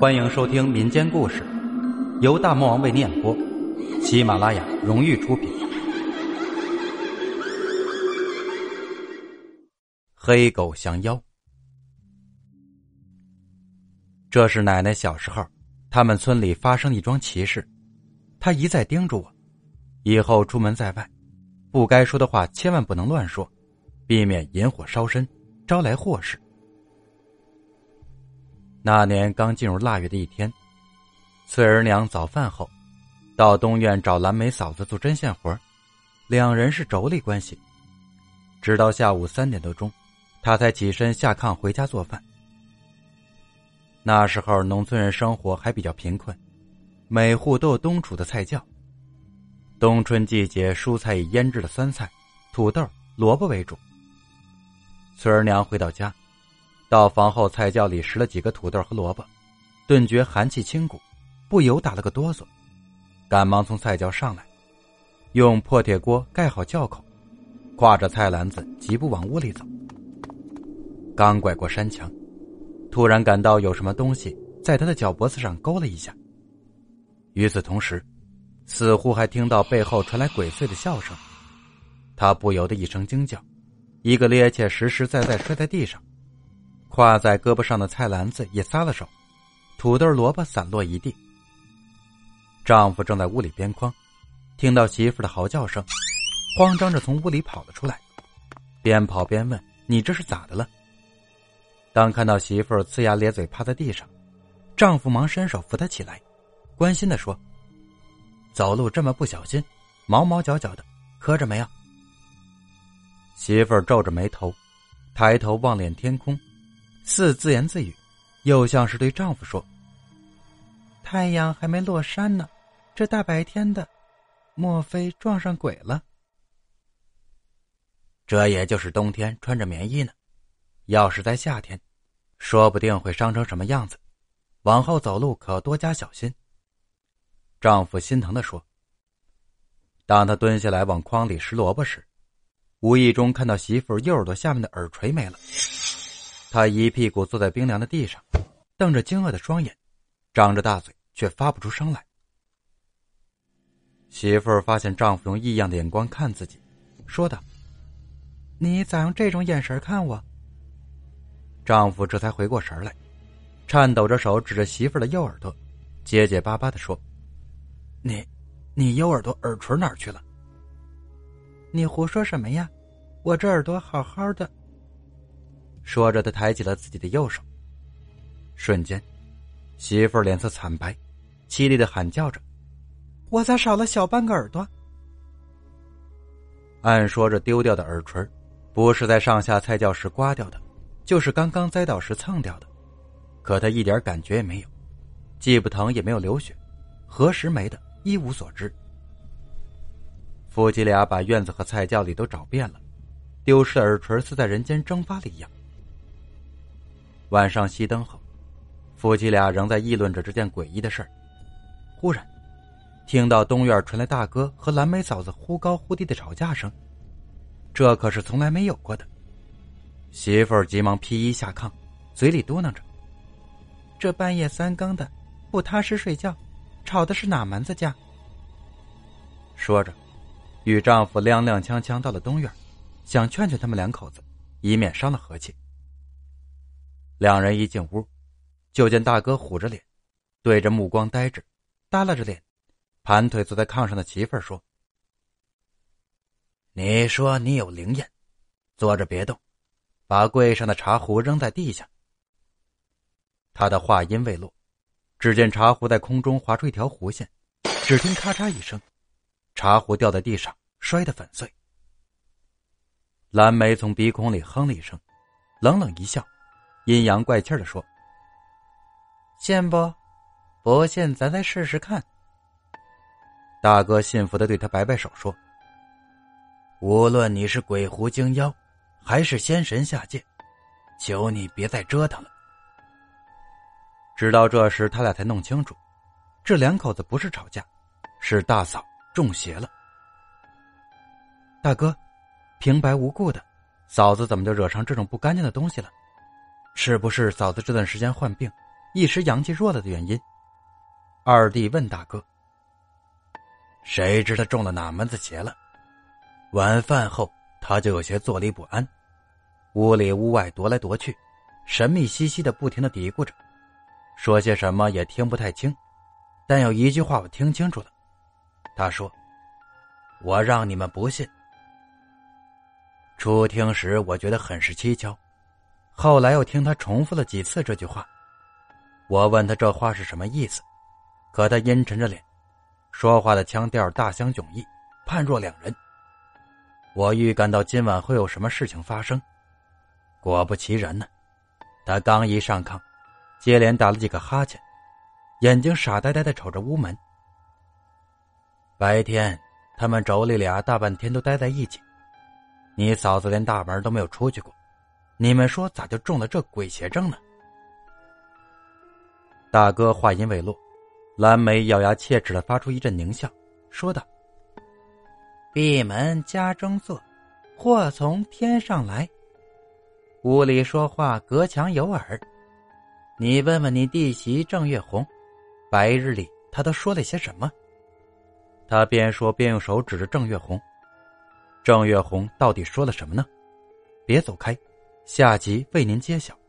欢迎收听民间故事，由大魔王为您演播，喜马拉雅荣誉出品。黑狗降妖，这是奶奶小时候，他们村里发生一桩奇事，她一再叮嘱我，以后出门在外，不该说的话千万不能乱说，避免引火烧身，招来祸事。那年刚进入腊月的一天，翠儿娘早饭后，到东院找蓝莓嫂子做针线活两人是妯娌关系。直到下午三点多钟，她才起身下炕回家做饭。那时候农村人生活还比较贫困，每户都有冬储的菜窖。冬春季节，蔬菜以腌制的酸菜、土豆、萝卜为主。翠儿娘回到家。到房后菜窖里拾了几个土豆和萝卜，顿觉寒气侵骨，不由打了个哆嗦，赶忙从菜窖上来，用破铁锅盖好窖口，挎着菜篮子疾步往屋里走。刚拐过山墙，突然感到有什么东西在他的脚脖子上勾了一下。与此同时，似乎还听到背后传来鬼祟的笑声，他不由得一声惊叫，一个趔趄，实实在在摔在地上。挎在胳膊上的菜篮子也撒了手，土豆、萝卜散落一地。丈夫正在屋里边框，听到媳妇的嚎叫声，慌张着从屋里跑了出来，边跑边问：“你这是咋的了？”当看到媳妇呲牙咧嘴趴在地上，丈夫忙伸手扶她起来，关心的说：“走路这么不小心，毛毛脚脚的，磕着没有？”媳妇皱着眉头，抬头望脸天空。似自言自语，又像是对丈夫说：“太阳还没落山呢，这大白天的，莫非撞上鬼了？”这也就是冬天穿着棉衣呢，要是在夏天，说不定会伤成什么样子。往后走路可要多加小心。丈夫心疼的说。当他蹲下来往筐里拾萝卜时，无意中看到媳妇右耳朵下面的耳垂没了。他一屁股坐在冰凉的地上，瞪着惊愕的双眼，张着大嘴却发不出声来。媳妇儿发现丈夫用异样的眼光看自己，说道：“你咋用这种眼神看我？”丈夫这才回过神来，颤抖着手指着媳妇儿的右耳朵，结结巴巴的说：“你，你右耳朵耳垂哪儿去了？”“你胡说什么呀？我这耳朵好好的。”说着，他抬起了自己的右手。瞬间，媳妇儿脸色惨白，凄厉的喊叫着：“我咋少了小半个耳朵？”按说着，丢掉的耳垂，不是在上下菜窖时刮掉的，就是刚刚栽倒时蹭掉的。可他一点感觉也没有，既不疼也没有流血，何时没的，一无所知。夫妻俩把院子和菜窖里都找遍了，丢失的耳垂似在人间蒸发了一样。晚上熄灯后，夫妻俩仍在议论着这件诡异的事儿。忽然，听到东院传来大哥和蓝莓嫂子忽高忽低的吵架声，这可是从来没有过的。媳妇儿急忙披衣下炕，嘴里嘟囔着：“这半夜三更的，不踏实睡觉，吵的是哪门子架？”说着，与丈夫踉踉跄跄到了东院，想劝劝他们两口子，以免伤了和气。两人一进屋，就见大哥虎着脸，对着目光呆滞，耷拉着脸，盘腿坐在炕上的媳妇儿说：“你说你有灵验，坐着别动，把柜上的茶壶扔在地下。”他的话音未落，只见茶壶在空中划出一条弧线，只听咔嚓一声，茶壶掉在地上，摔得粉碎。蓝莓从鼻孔里哼了一声，冷冷一笑。阴阳怪气的说：“信不？不信，咱再试试看。”大哥信服的对他摆摆手说：“无论你是鬼狐精妖，还是仙神下界，求你别再折腾了。”直到这时，他俩才弄清楚，这两口子不是吵架，是大嫂中邪了。大哥，平白无故的，嫂子怎么就惹上这种不干净的东西了？是不是嫂子这段时间患病，一时阳气弱了的原因。二弟问大哥：“谁知他中了哪门子邪了？”晚饭后，他就有些坐立不安，屋里屋外踱来踱去，神秘兮兮的，不停的嘀咕着，说些什么也听不太清。但有一句话我听清楚了，他说：“我让你们不信。”初听时我觉得很是蹊跷，后来又听他重复了几次这句话。我问他这话是什么意思。可他阴沉着脸，说话的腔调大相迥异，判若两人。我预感到今晚会有什么事情发生，果不其然呢。他刚一上炕，接连打了几个哈欠，眼睛傻呆呆的瞅着屋门。白天他们妯娌俩大半天都待在一起，你嫂子连大门都没有出去过，你们说咋就中了这鬼邪症呢？大哥话音未落。蓝莓咬牙切齿的发出一阵狞笑，说道：“闭门家中坐，祸从天上来。屋里说话隔墙有耳，你问问你弟媳郑月红，白日里她都说了些什么？”他边说边用手指着郑月红。郑月红到底说了什么呢？别走开，下集为您揭晓。